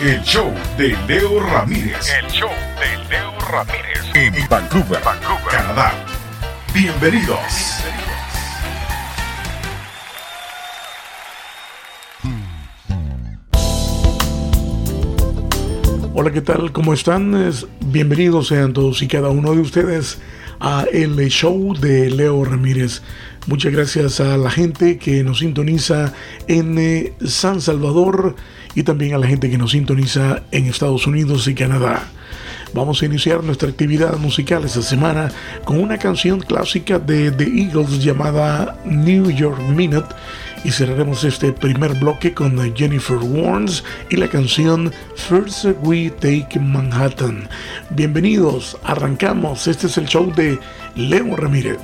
El show de Leo Ramírez. El show de Leo Ramírez. En Vancouver, Vancouver, Canadá. Bienvenidos. Hola, ¿qué tal? ¿Cómo están? Bienvenidos sean todos y cada uno de ustedes a el show de Leo Ramírez. Muchas gracias a la gente que nos sintoniza en eh, San Salvador y también a la gente que nos sintoniza en Estados Unidos y Canadá. Vamos a iniciar nuestra actividad musical esta semana con una canción clásica de The Eagles llamada New York Minute y cerraremos este primer bloque con Jennifer Warnes y la canción First We Take Manhattan. Bienvenidos, arrancamos, este es el show de Leo Ramírez.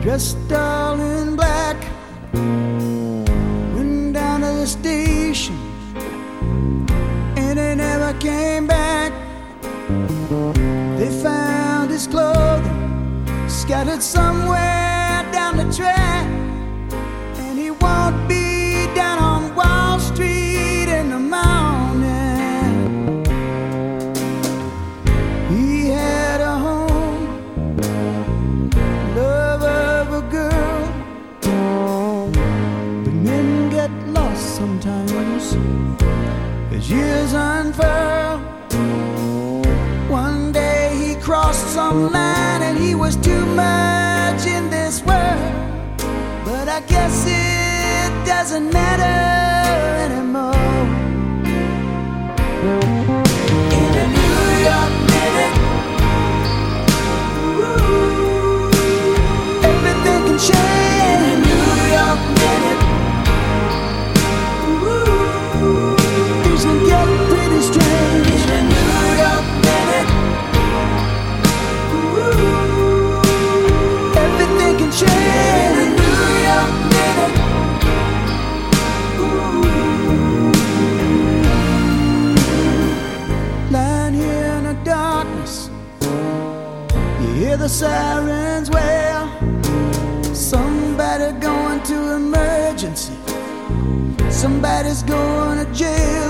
dressed all in black. doesn't matter. siren's wail. Somebody going to emergency. Somebody's going to jail.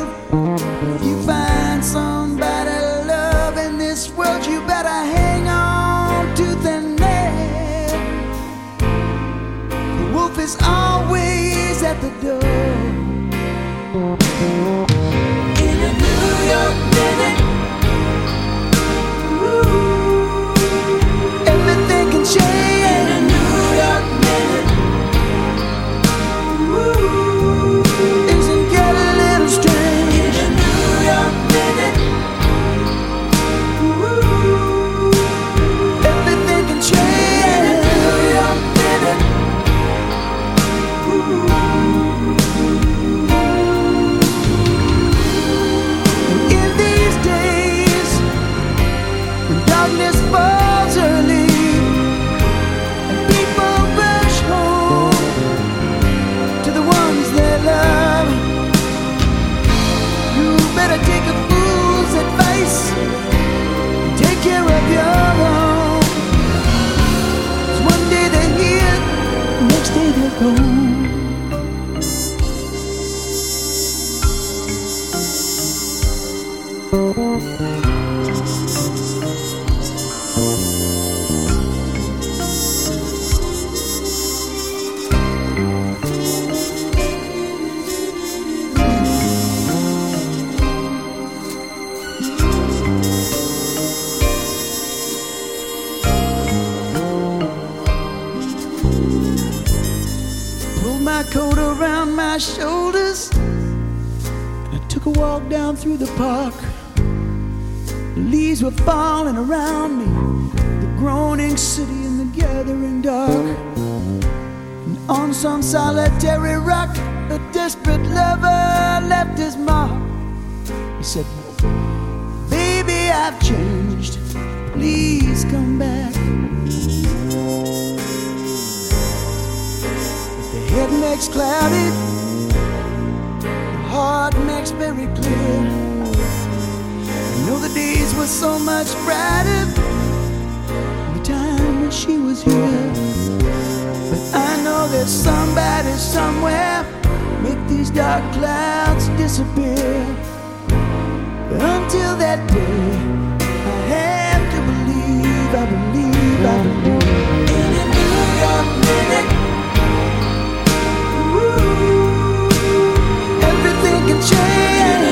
much very clear. I know the days were so much brighter than the time when she was here. But I know there's somebody somewhere make these dark clouds disappear. But until that day, I have to believe, I believe, I believe. In a million minutes. can change.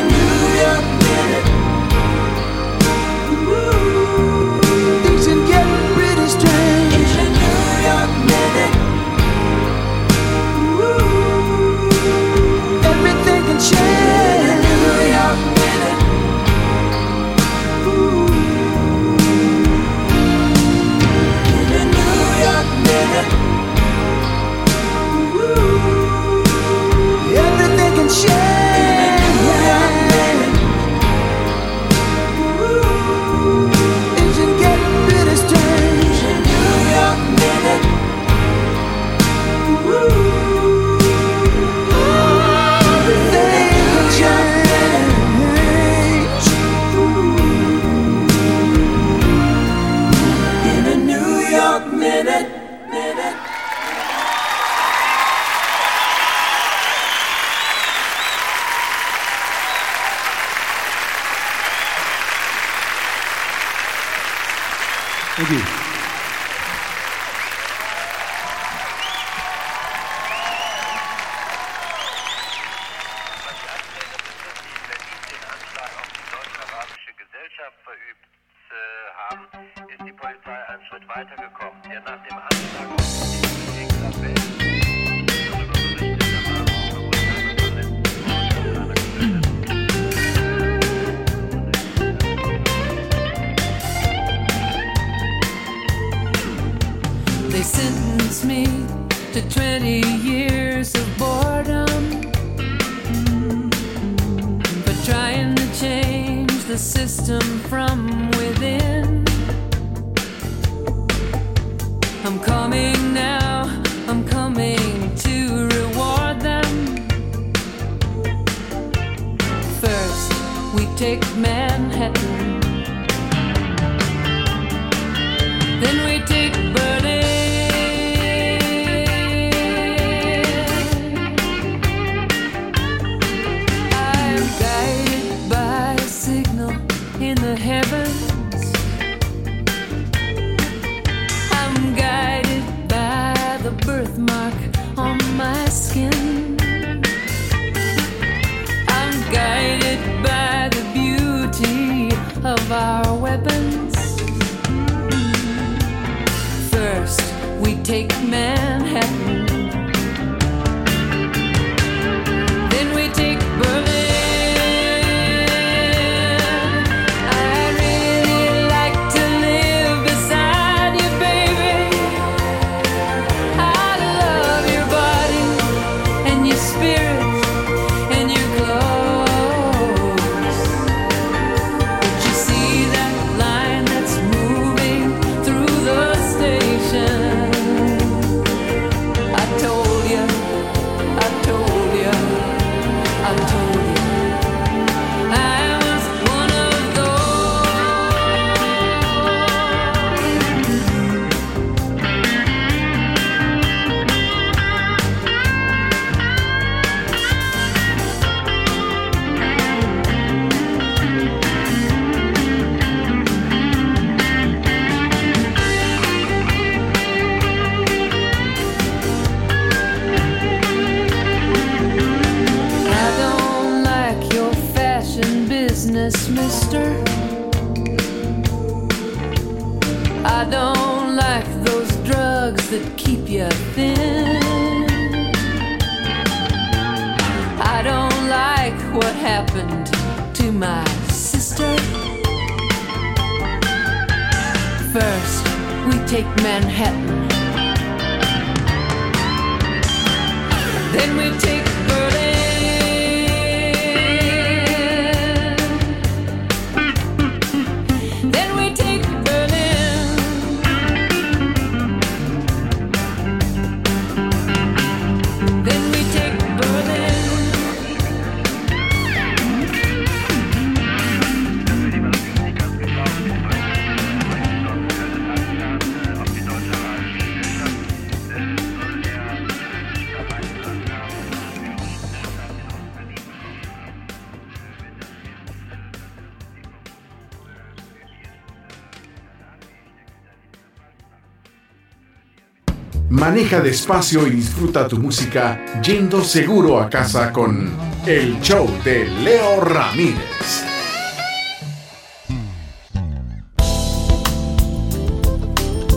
Maneja despacio y disfruta tu música yendo seguro a casa con el show de Leo Ramírez.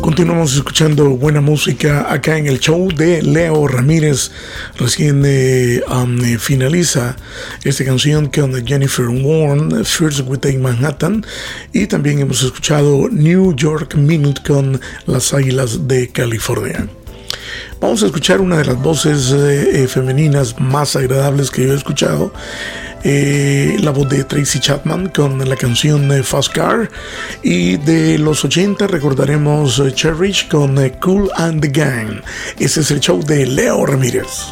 Continuamos escuchando buena música acá en el show de Leo Ramírez. Recién eh, eh, finaliza esta canción con Jennifer Warren, First We Take Manhattan. Y también hemos escuchado New York Minute con Las Águilas de California. Vamos a escuchar una de las voces eh, eh, femeninas más agradables que yo he escuchado. Eh, la voz de Tracy Chapman con la canción eh, Fast Car. Y de los 80 recordaremos eh, Cherish con eh, Cool and the Gang. Ese es el show de Leo Ramírez.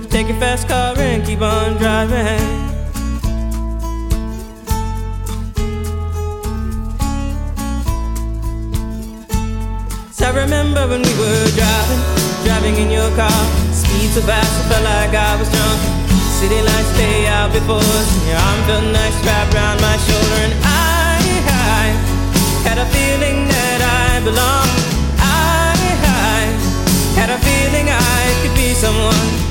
Take your fast car and keep on driving. I remember when we were driving, driving in your car. Speed so fast, I felt like I was drunk. City lights lay out before us, and your arm felt nice wrapped around my shoulder. And I, I had a feeling that I belonged. I, I had a feeling I could be someone,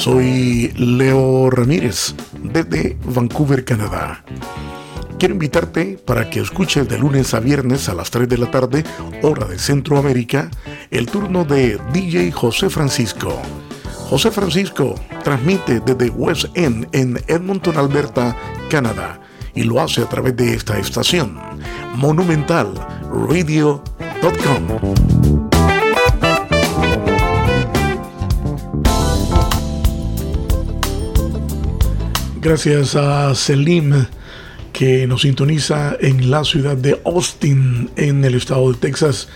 Soy Leo Ramírez desde Vancouver, Canadá. Quiero invitarte para que escuches de lunes a viernes a las 3 de la tarde, hora de Centroamérica, el turno de DJ José Francisco. José Francisco transmite desde West End en Edmonton, Alberta, Canadá, y lo hace a través de esta estación, Monumental Gracias a Selim que nos sintoniza en la ciudad de Austin, en el estado de Texas.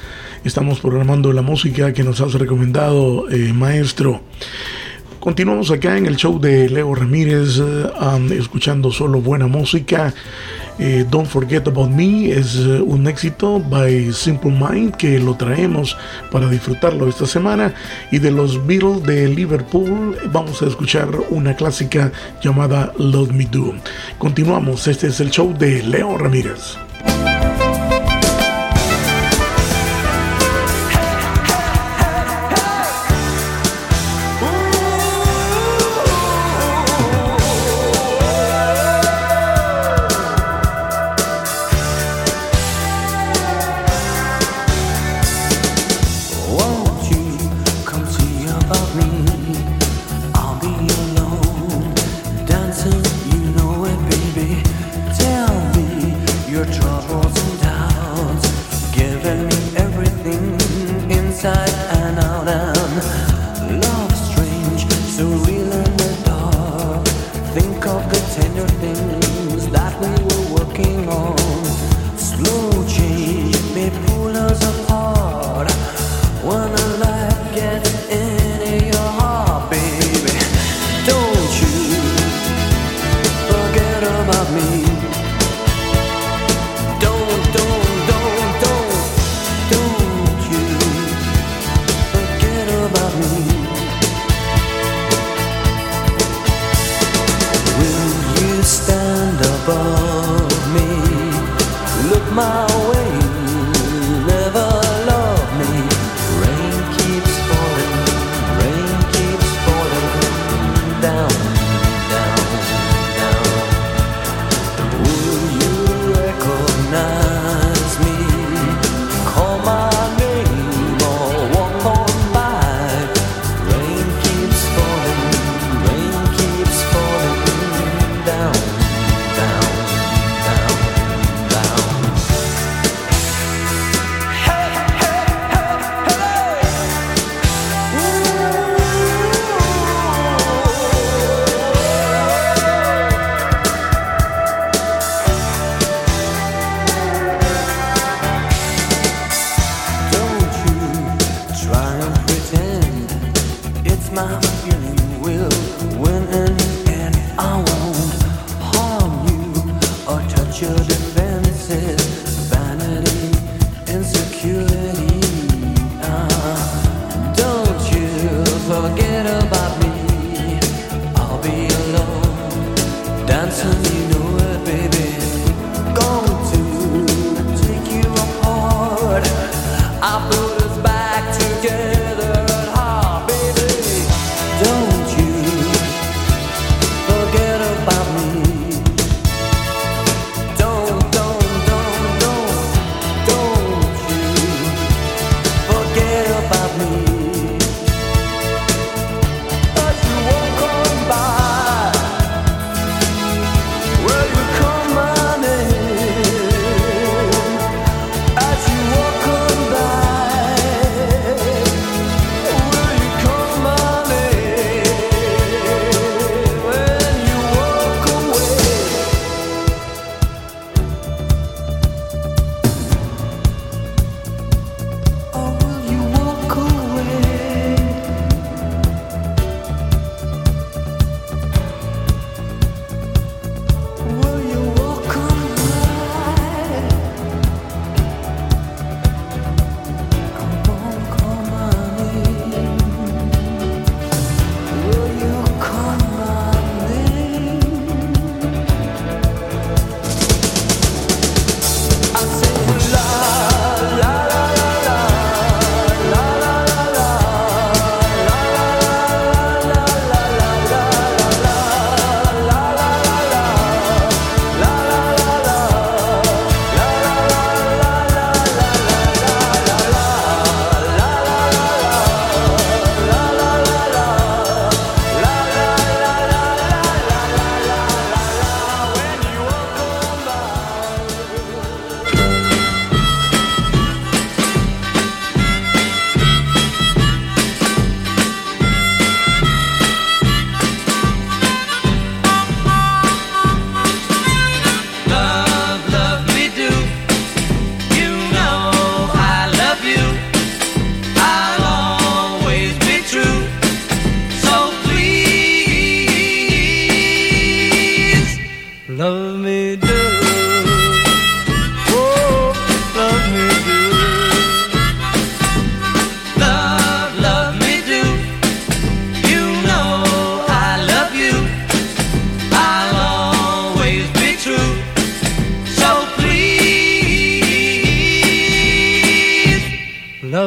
Estamos programando la música que nos has recomendado, eh, maestro. Continuamos acá en el show de Leo Ramírez, eh, escuchando solo buena música. Eh, Don't Forget About Me es eh, un éxito by Simple Mind que lo traemos para disfrutarlo esta semana. Y de los Beatles de Liverpool vamos a escuchar una clásica llamada Love Me Do. Continuamos, este es el show de Leo Ramírez.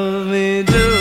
love me do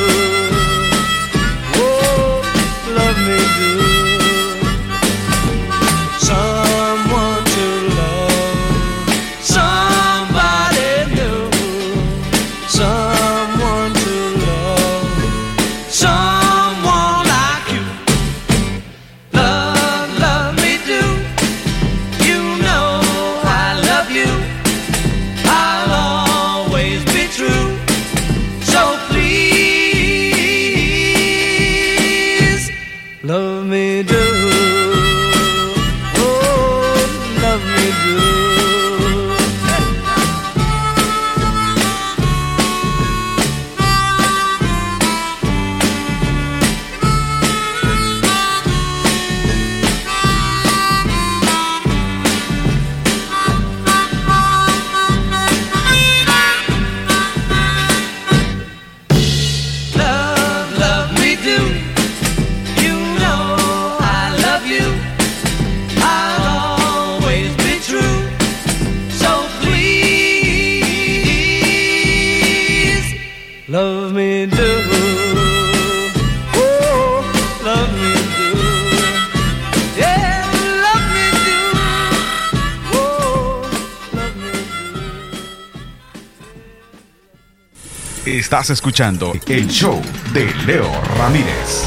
Escuchando el show de Leo Ramírez.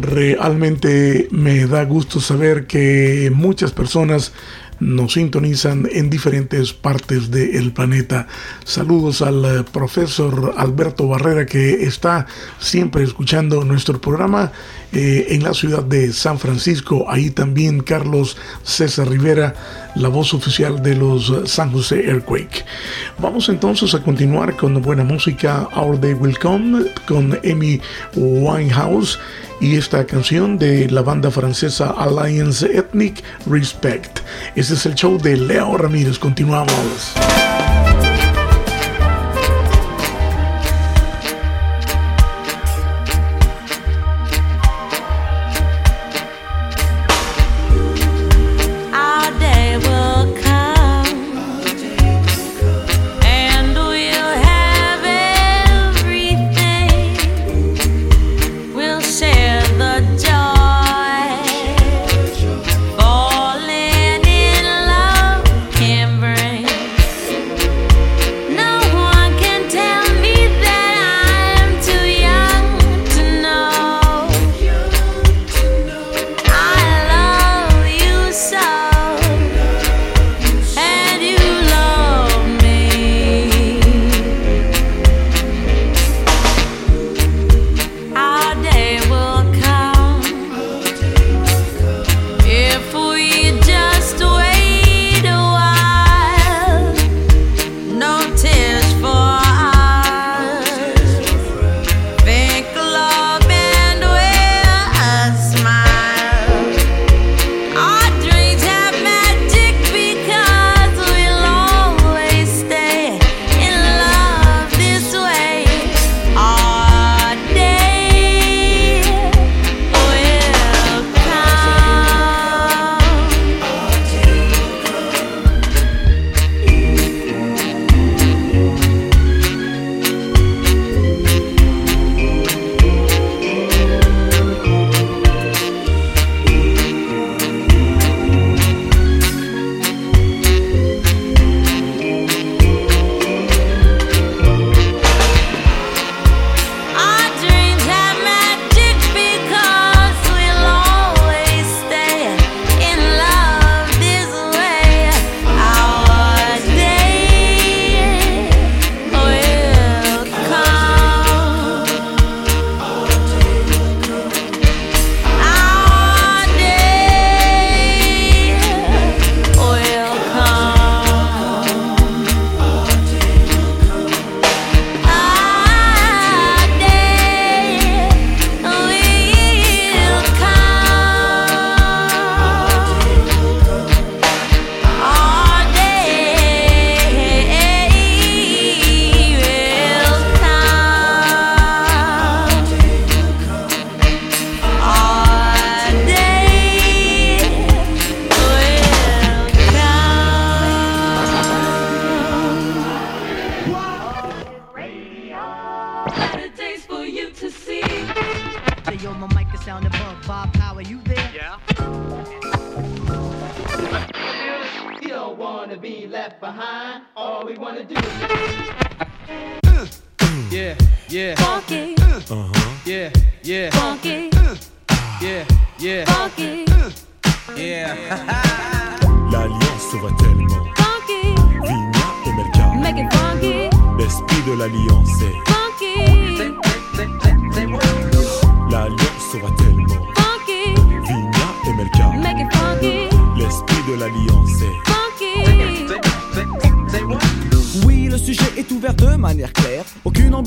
Realmente me da gusto saber que muchas personas nos sintonizan en diferentes partes del planeta. Saludos al eh, profesor Alberto Barrera que está siempre escuchando nuestro programa eh, en la ciudad de San Francisco. Ahí también Carlos César Rivera, la voz oficial de los San José Earthquake. Vamos entonces a continuar con buena música. Our Day Will Come con Amy Winehouse y esta canción de la banda francesa Alliance Ethnic Respect. Este es el show de Leo Ramírez. Continuamos.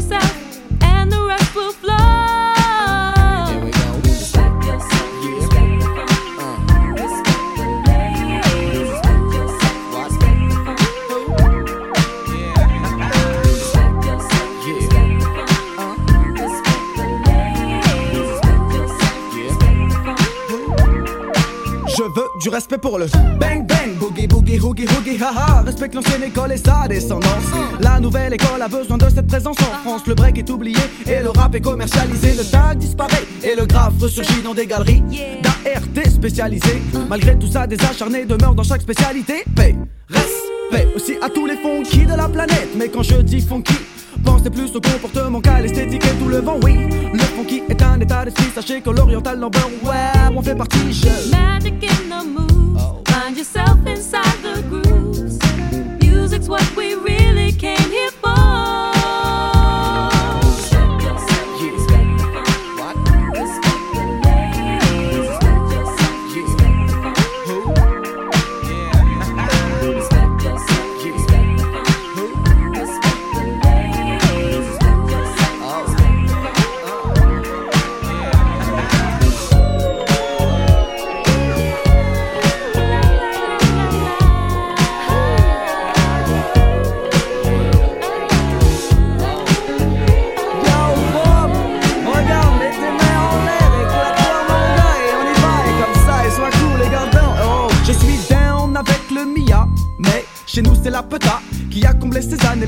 yourself. Du respect pour le bang bang, boogie boogie, hoogie hoogie, haha. Respecte l'ancienne école et sa descendance. La nouvelle école a besoin de cette présence en France. Le break est oublié et le rap est commercialisé. Le tag disparaît et le graphe ressurgit dans des galeries d'ART spécialisées. Malgré tout ça, des acharnés demeurent dans chaque spécialité. Paix, respect aussi à tous les funky de la planète. Mais quand je dis funky, Pensez plus au comportement qu'à l'esthétique et tout le vent, oui. Le funky est un état d'esprit, sachez que l'oriental number, ouais, on fait partie, je. Magic in the moves. Find yourself inside the grooves. Music's what we really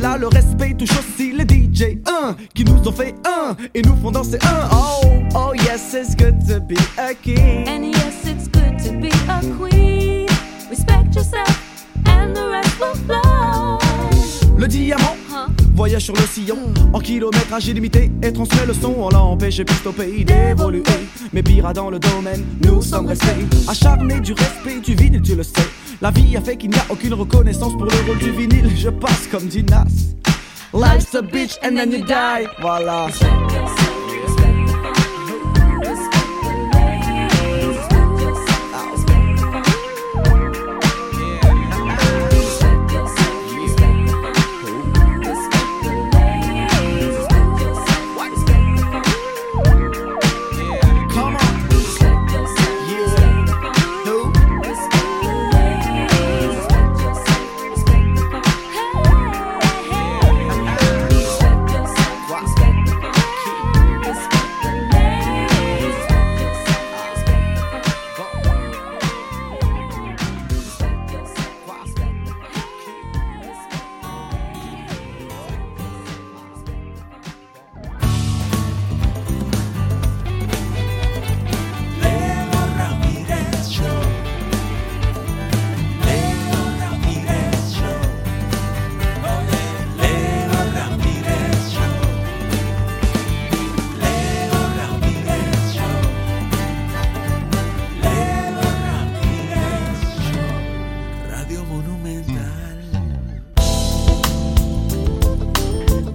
années-là. Le respect touche aussi les DJ 1 qui nous ont fait un et nous font danser un. Oh, oh yes, it's good to be a king. Voyage sur le sillon en kilométrage illimité et transmet le son. On l'a empêché plus au pays d'évoluer. Mais pire dans le domaine, nous sommes restés acharnés du respect du vinyle, tu le sais. La vie a fait qu'il n'y a aucune reconnaissance pour le rôle du vinyle. Je passe comme dit Nas. Life's a bitch and then you die. Voilà.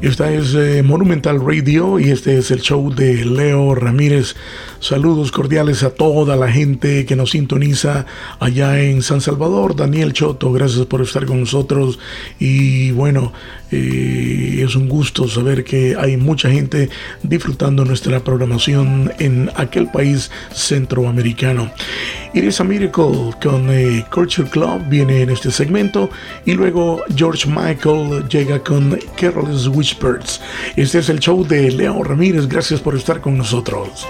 Esta es eh, Monumental Radio y este es el show de Leo Ramírez. Saludos cordiales a toda la gente que nos sintoniza allá en San Salvador. Daniel Choto, gracias por estar con nosotros. Y bueno, eh, es un gusto saber que hay mucha gente disfrutando nuestra programación en aquel país centroamericano. It is a Miracle con eh, Culture Club viene en este segmento y luego George Michael llega con Careless Whispers. Este es el show de Leo Ramírez. Gracias por estar con nosotros.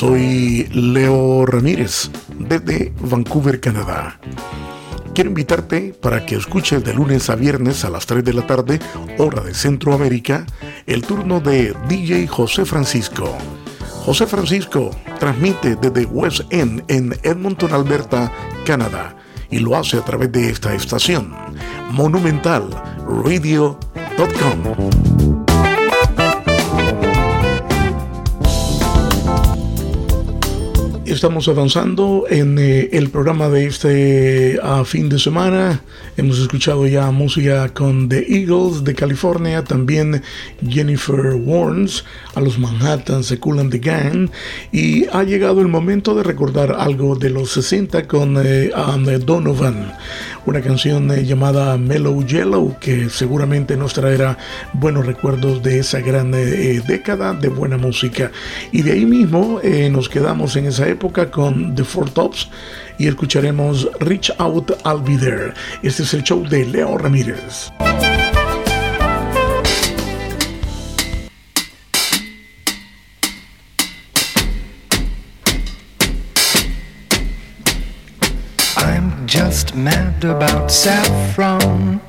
Soy Leo Ramírez desde Vancouver, Canadá. Quiero invitarte para que escuches de lunes a viernes a las 3 de la tarde, hora de Centroamérica, el turno de DJ José Francisco. José Francisco transmite desde West End en Edmonton, Alberta, Canadá, y lo hace a través de esta estación, monumentalradio.com. estamos avanzando en eh, el programa de este ah, fin de semana. Hemos escuchado ya música con The Eagles de California, también Jennifer Warnes, a los Manhattan, se Cool the Gang. Y ha llegado el momento de recordar algo de los 60 con eh, Donovan, una canción eh, llamada Mellow Yellow que seguramente nos traerá buenos recuerdos de esa gran eh, década de buena música. Y de ahí mismo eh, nos quedamos en esa época con The Four Tops y escucharemos Reach Out, I'll Be There. Este es el show de Leo Ramírez. I'm just mad about saffron.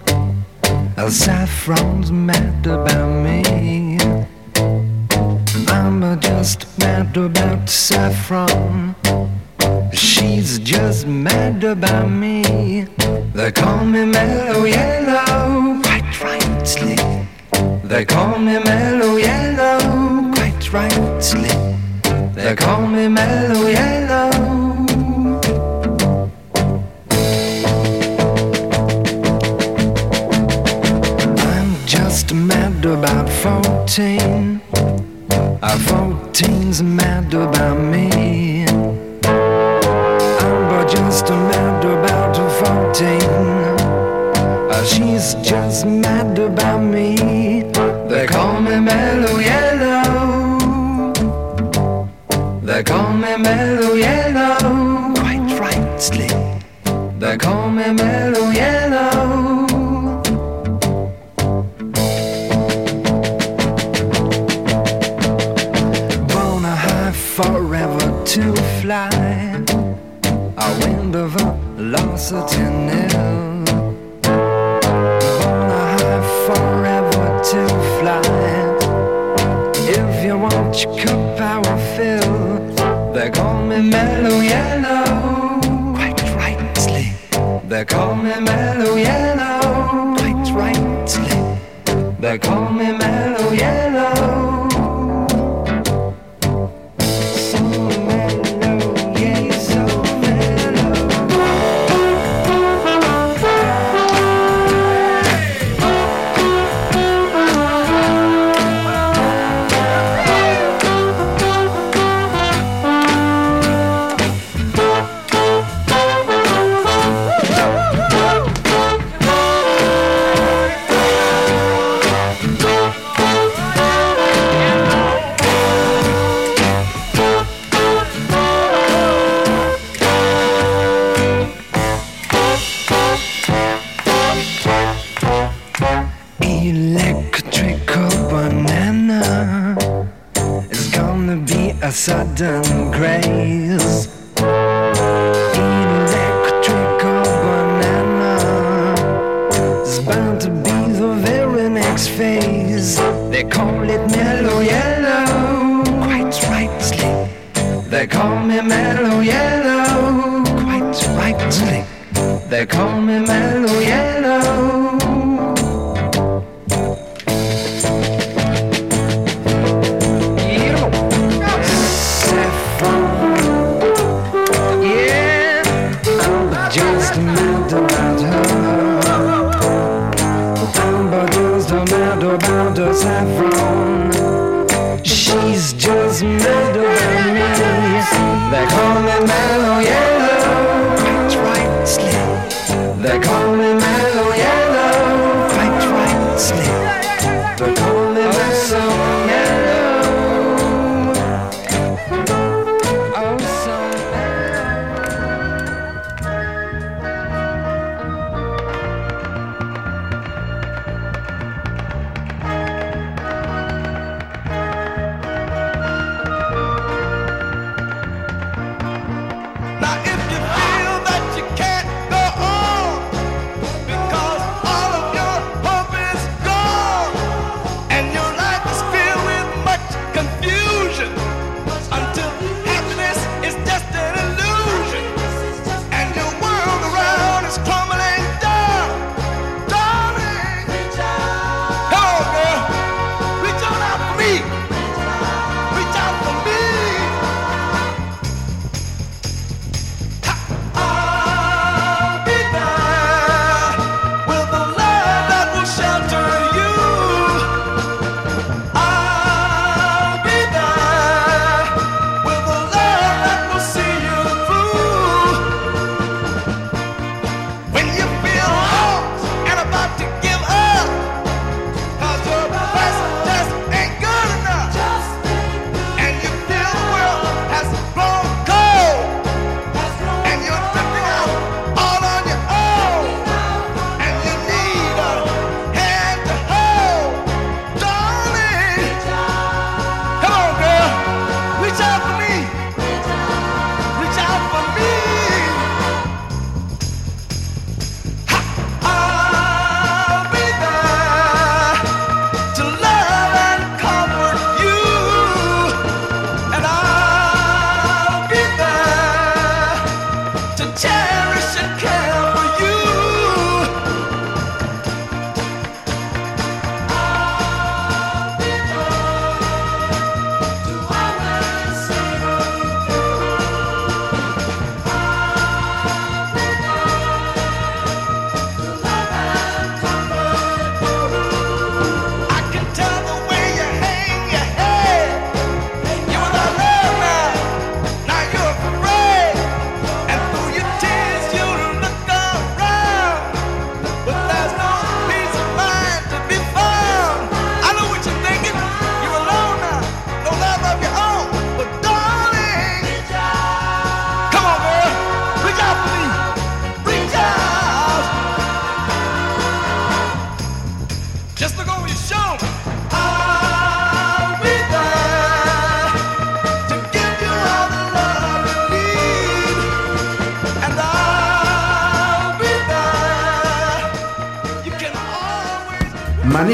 Saffron's mad about me. Uh, just mad about saffron. She's just mad about me. They call me mellow yellow, quite rightly. They call me mellow yellow, quite rightly. They call me mellow yellow. I'm just mad about 14. Uh, 14's mad about me. I'm but just mad about 14. Uh, she's just mad about me. They call me mellow yellow. They call me mellow yellow. Quite rightly. They call me mellow yellow. A wind of velocity nil. Born a high forever to fly. If you want your cup power fill, they call me mellow yellow. Quite rightly, they call me mellow yellow. Quite rightly, they call me mellow yellow.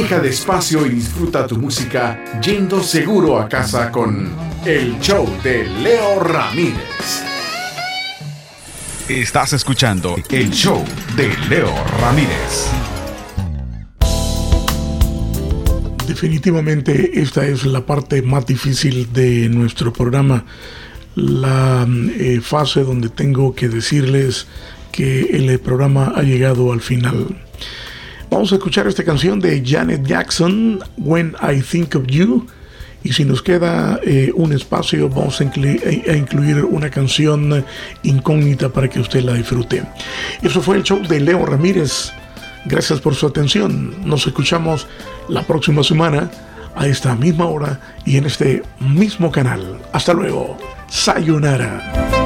Maneja despacio y disfruta tu música yendo seguro a casa con el show de Leo Ramírez. Estás escuchando el show de Leo Ramírez. Definitivamente esta es la parte más difícil de nuestro programa, la eh, fase donde tengo que decirles que el programa ha llegado al final. Vamos a escuchar esta canción de Janet Jackson, When I Think of You. Y si nos queda eh, un espacio, vamos a, a incluir una canción incógnita para que usted la disfrute. Eso fue el show de Leo Ramírez. Gracias por su atención. Nos escuchamos la próxima semana a esta misma hora y en este mismo canal. Hasta luego. Sayonara.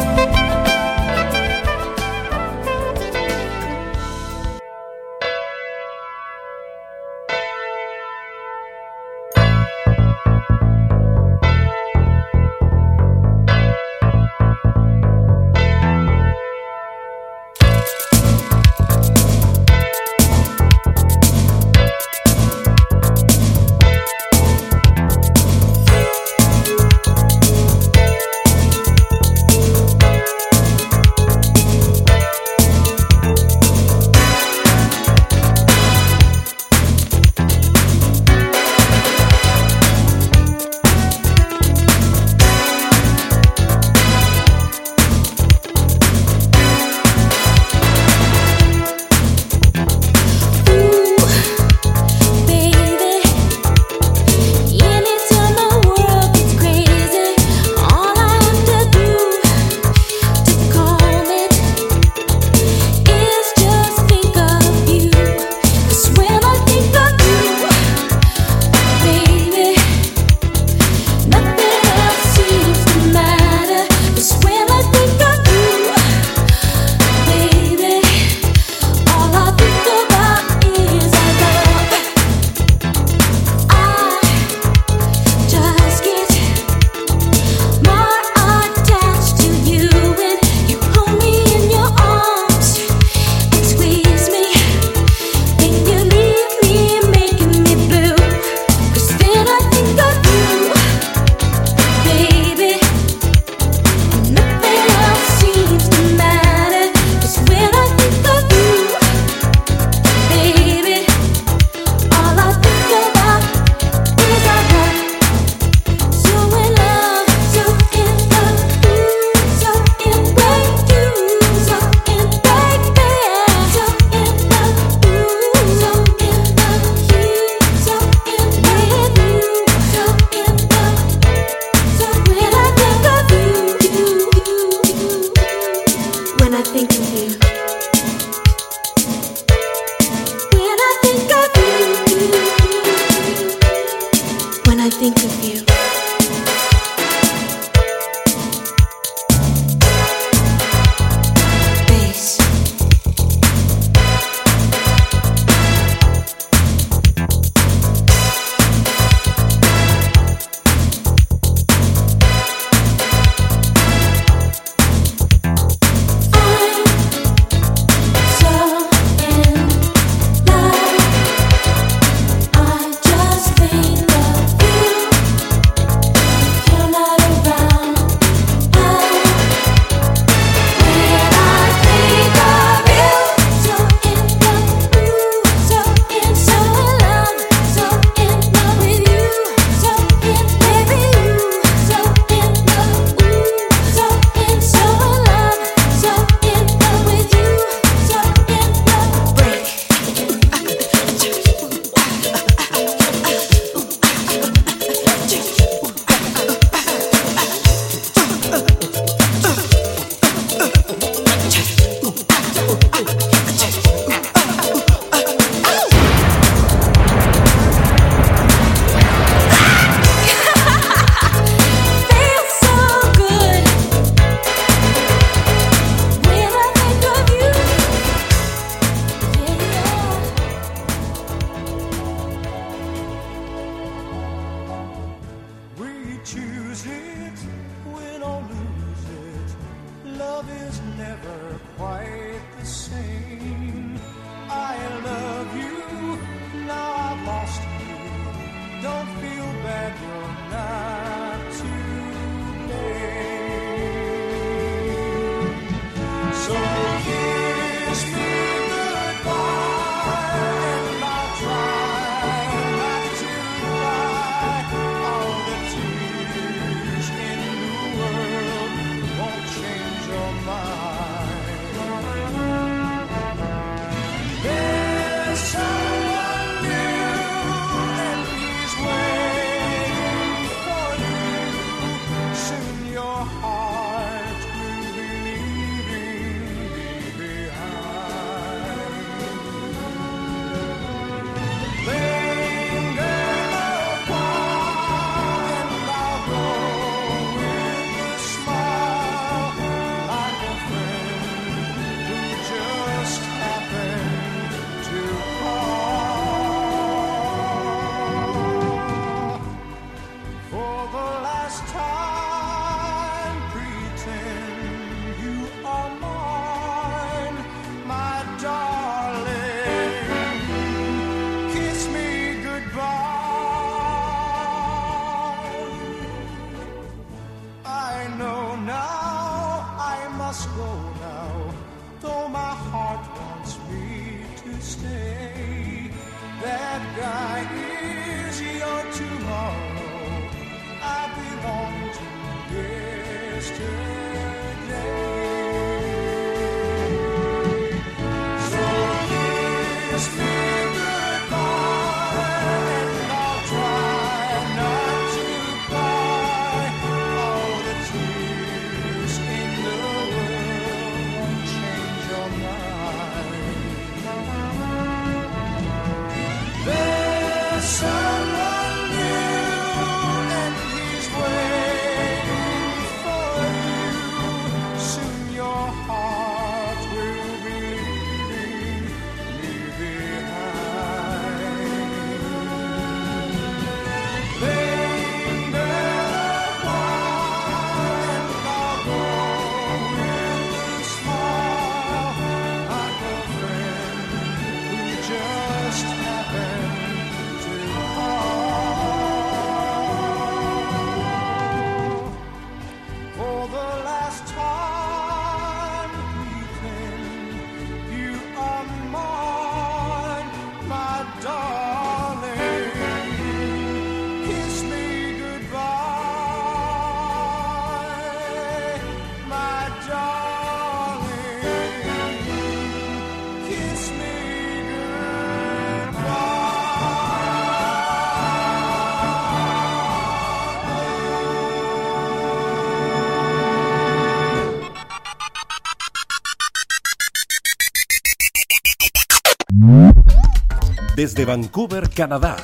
Desde Vancouver, Canadá,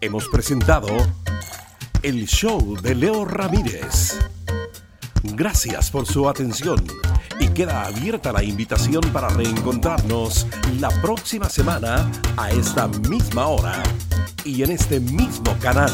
hemos presentado el show de Leo Ramírez. Gracias por su atención y queda abierta la invitación para reencontrarnos la próxima semana a esta misma hora y en este mismo canal.